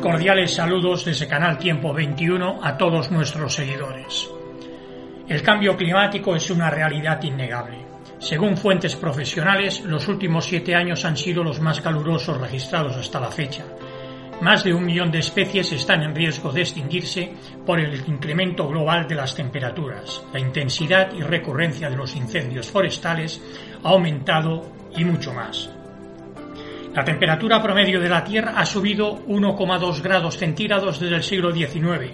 Cordiales saludos desde Canal Tiempo 21 a todos nuestros seguidores. El cambio climático es una realidad innegable. Según fuentes profesionales, los últimos siete años han sido los más calurosos registrados hasta la fecha. Más de un millón de especies están en riesgo de extinguirse por el incremento global de las temperaturas. La intensidad y recurrencia de los incendios forestales ha aumentado y mucho más. La temperatura promedio de la Tierra ha subido 1,2 grados centígrados desde el siglo XIX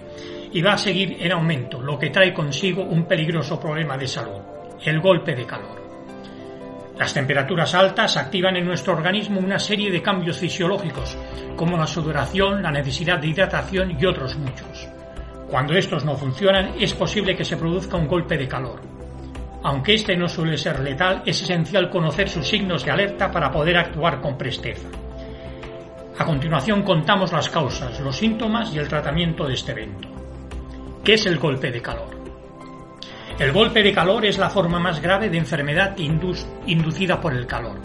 y va a seguir en aumento, lo que trae consigo un peligroso problema de salud, el golpe de calor. Las temperaturas altas activan en nuestro organismo una serie de cambios fisiológicos, como la sudoración, la necesidad de hidratación y otros muchos. Cuando estos no funcionan, es posible que se produzca un golpe de calor. Aunque este no suele ser letal, es esencial conocer sus signos de alerta para poder actuar con presteza. A continuación contamos las causas, los síntomas y el tratamiento de este evento. ¿Qué es el golpe de calor? El golpe de calor es la forma más grave de enfermedad inducida por el calor.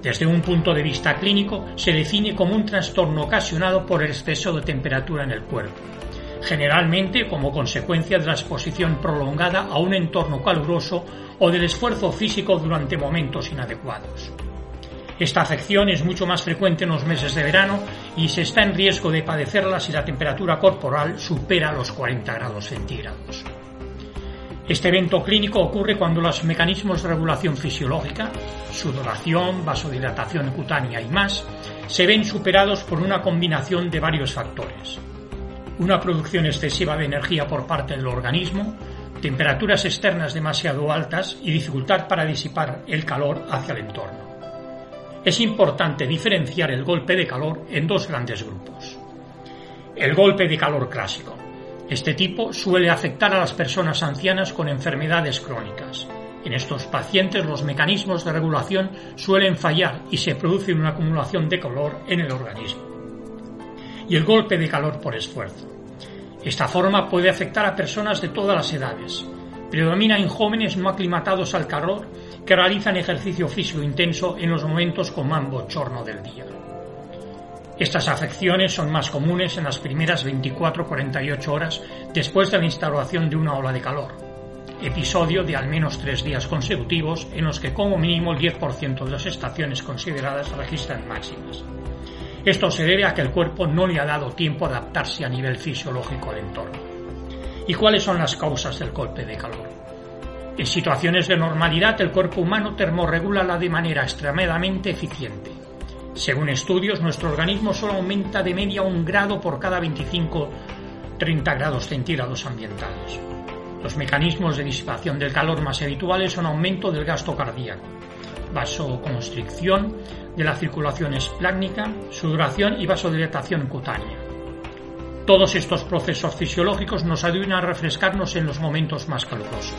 Desde un punto de vista clínico, se define como un trastorno ocasionado por el exceso de temperatura en el cuerpo generalmente como consecuencia de la exposición prolongada a un entorno caluroso o del esfuerzo físico durante momentos inadecuados. Esta afección es mucho más frecuente en los meses de verano y se está en riesgo de padecerla si la temperatura corporal supera los 40 grados centígrados. Este evento clínico ocurre cuando los mecanismos de regulación fisiológica, sudoración, vasodilatación cutánea y más, se ven superados por una combinación de varios factores una producción excesiva de energía por parte del organismo, temperaturas externas demasiado altas y dificultad para disipar el calor hacia el entorno. Es importante diferenciar el golpe de calor en dos grandes grupos. El golpe de calor clásico. Este tipo suele afectar a las personas ancianas con enfermedades crónicas. En estos pacientes los mecanismos de regulación suelen fallar y se produce una acumulación de calor en el organismo y el golpe de calor por esfuerzo. Esta forma puede afectar a personas de todas las edades. Predomina en jóvenes no aclimatados al calor que realizan ejercicio físico intenso en los momentos con más bochorno del día. Estas afecciones son más comunes en las primeras 24-48 horas después de la instalación de una ola de calor, episodio de al menos tres días consecutivos en los que como mínimo el 10% de las estaciones consideradas registran máximas. Esto se debe a que el cuerpo no le ha dado tiempo a adaptarse a nivel fisiológico al entorno. ¿Y cuáles son las causas del golpe de calor? En situaciones de normalidad, el cuerpo humano termorregula de manera extremadamente eficiente. Según estudios, nuestro organismo solo aumenta de media un grado por cada 25-30 grados centígrados ambientales. Los mecanismos de disipación del calor más habituales son aumento del gasto cardíaco, vasoconstricción de la circulación esplácnica, sudoración y vasodilatación cutánea. Todos estos procesos fisiológicos nos ayudan a refrescarnos en los momentos más calurosos.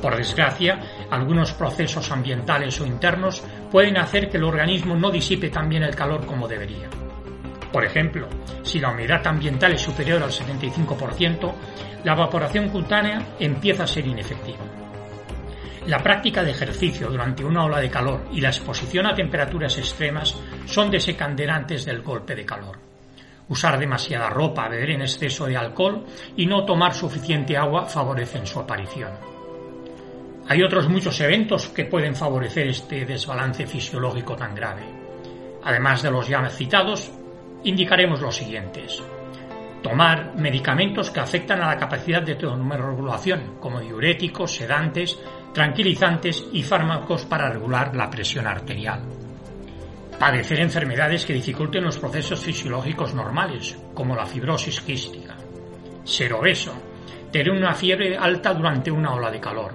Por desgracia, algunos procesos ambientales o internos pueden hacer que el organismo no disipe tan bien el calor como debería. Por ejemplo, si la humedad ambiental es superior al 75%, la evaporación cutánea empieza a ser inefectiva. La práctica de ejercicio durante una ola de calor y la exposición a temperaturas extremas son desencadenantes del golpe de calor. Usar demasiada ropa, beber en exceso de alcohol y no tomar suficiente agua favorecen su aparición. Hay otros muchos eventos que pueden favorecer este desbalance fisiológico tan grave. Además de los ya citados, indicaremos los siguientes. Tomar medicamentos que afectan a la capacidad de termorregulación, como diuréticos, sedantes, tranquilizantes y fármacos para regular la presión arterial. Padecer enfermedades que dificulten los procesos fisiológicos normales, como la fibrosis quística. Ser obeso. Tener una fiebre alta durante una ola de calor.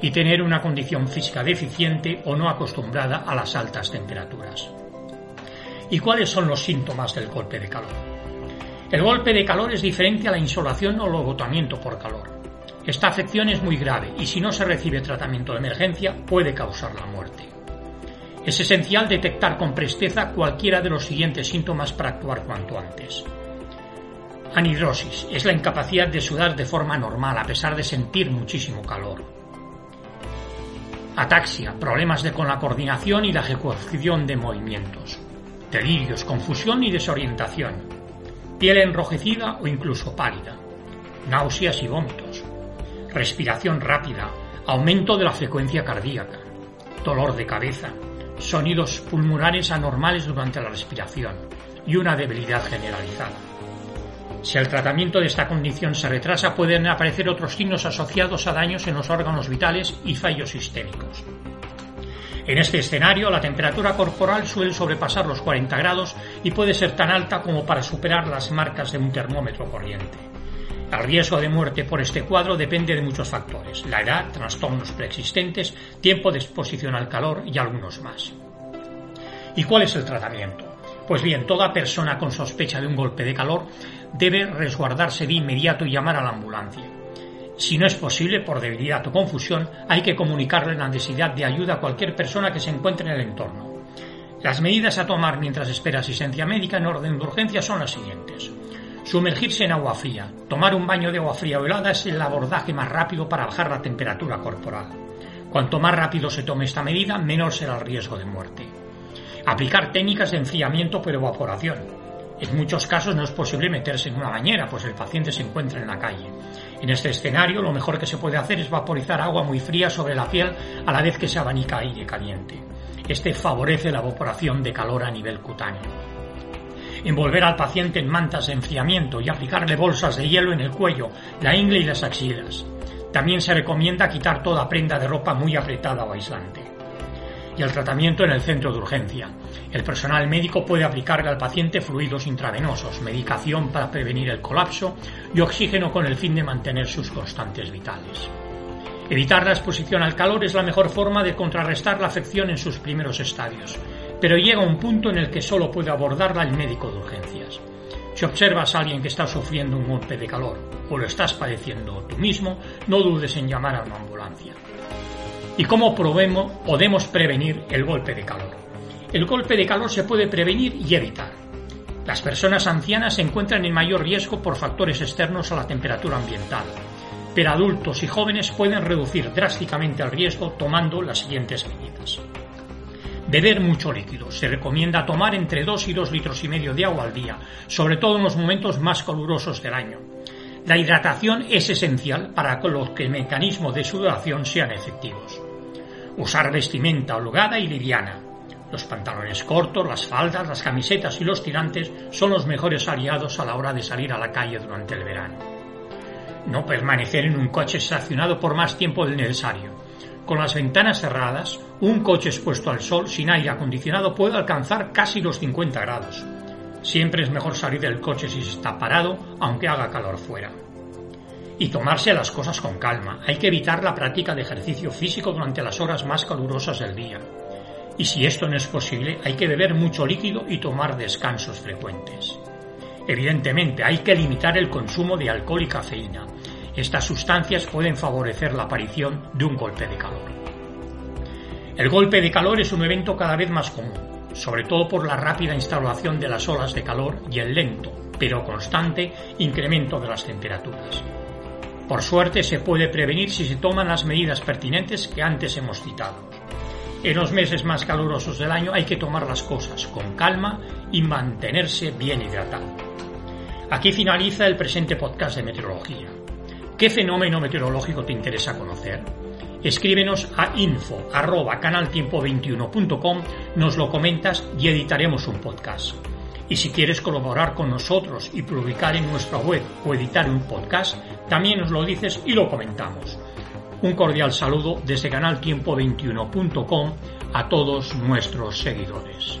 Y tener una condición física deficiente o no acostumbrada a las altas temperaturas. ¿Y cuáles son los síntomas del golpe de calor? El golpe de calor es diferente a la insolación o el agotamiento por calor. Esta afección es muy grave y si no se recibe tratamiento de emergencia puede causar la muerte. Es esencial detectar con presteza cualquiera de los siguientes síntomas para actuar cuanto antes. Anhidrosis es la incapacidad de sudar de forma normal a pesar de sentir muchísimo calor. Ataxia, problemas de con la coordinación y la ejecución de movimientos. delirios, confusión y desorientación, piel enrojecida o incluso pálida, náuseas y vómitos, respiración rápida, aumento de la frecuencia cardíaca, dolor de cabeza, sonidos pulmonares anormales durante la respiración y una debilidad generalizada. Si el tratamiento de esta condición se retrasa, pueden aparecer otros signos asociados a daños en los órganos vitales y fallos sistémicos. En este escenario, la temperatura corporal suele sobrepasar los 40 grados y puede ser tan alta como para superar las marcas de un termómetro corriente. El riesgo de muerte por este cuadro depende de muchos factores, la edad, trastornos preexistentes, tiempo de exposición al calor y algunos más. ¿Y cuál es el tratamiento? Pues bien, toda persona con sospecha de un golpe de calor debe resguardarse de inmediato y llamar a la ambulancia. Si no es posible, por debilidad o confusión, hay que comunicarle la necesidad de ayuda a cualquier persona que se encuentre en el entorno. Las medidas a tomar mientras espera asistencia médica en orden de urgencia son las siguientes. Sumergirse en agua fría. Tomar un baño de agua fría o helada es el abordaje más rápido para bajar la temperatura corporal. Cuanto más rápido se tome esta medida, menor será el riesgo de muerte. Aplicar técnicas de enfriamiento por evaporación. En muchos casos no es posible meterse en una bañera, pues el paciente se encuentra en la calle. En este escenario, lo mejor que se puede hacer es vaporizar agua muy fría sobre la piel a la vez que se abanica aire caliente. Este favorece la evaporación de calor a nivel cutáneo. Envolver al paciente en mantas de enfriamiento y aplicarle bolsas de hielo en el cuello, la ingle y las axilas. También se recomienda quitar toda prenda de ropa muy apretada o aislante y el tratamiento en el centro de urgencia. El personal médico puede aplicarle al paciente fluidos intravenosos, medicación para prevenir el colapso y oxígeno con el fin de mantener sus constantes vitales. Evitar la exposición al calor es la mejor forma de contrarrestar la afección en sus primeros estadios, pero llega un punto en el que solo puede abordarla el médico de urgencias. Si observas a alguien que está sufriendo un golpe de calor o lo estás padeciendo tú mismo, no dudes en llamar a una ambulancia y cómo podemos prevenir el golpe de calor. El golpe de calor se puede prevenir y evitar. Las personas ancianas se encuentran en mayor riesgo por factores externos a la temperatura ambiental, pero adultos y jóvenes pueden reducir drásticamente el riesgo tomando las siguientes medidas. Beber mucho líquido. Se recomienda tomar entre 2 y 2 litros y medio de agua al día, sobre todo en los momentos más calurosos del año. La hidratación es esencial para que los mecanismos de sudoración sean efectivos. Usar vestimenta holgada y liviana. Los pantalones cortos, las faldas, las camisetas y los tirantes son los mejores aliados a la hora de salir a la calle durante el verano. No permanecer en un coche estacionado por más tiempo del necesario. Con las ventanas cerradas, un coche expuesto al sol sin aire acondicionado puede alcanzar casi los 50 grados. Siempre es mejor salir del coche si se está parado, aunque haga calor fuera. Y tomarse las cosas con calma. Hay que evitar la práctica de ejercicio físico durante las horas más calurosas del día. Y si esto no es posible, hay que beber mucho líquido y tomar descansos frecuentes. Evidentemente, hay que limitar el consumo de alcohol y cafeína. Estas sustancias pueden favorecer la aparición de un golpe de calor. El golpe de calor es un evento cada vez más común sobre todo por la rápida instalación de las olas de calor y el lento, pero constante, incremento de las temperaturas. Por suerte se puede prevenir si se toman las medidas pertinentes que antes hemos citado. En los meses más calurosos del año hay que tomar las cosas con calma y mantenerse bien hidratado. Aquí finaliza el presente podcast de meteorología. ¿Qué fenómeno meteorológico te interesa conocer? escríbenos a info arroba canaltiempo21.com, nos lo comentas y editaremos un podcast. Y si quieres colaborar con nosotros y publicar en nuestra web o editar un podcast, también nos lo dices y lo comentamos. Un cordial saludo desde canaltiempo21.com a todos nuestros seguidores.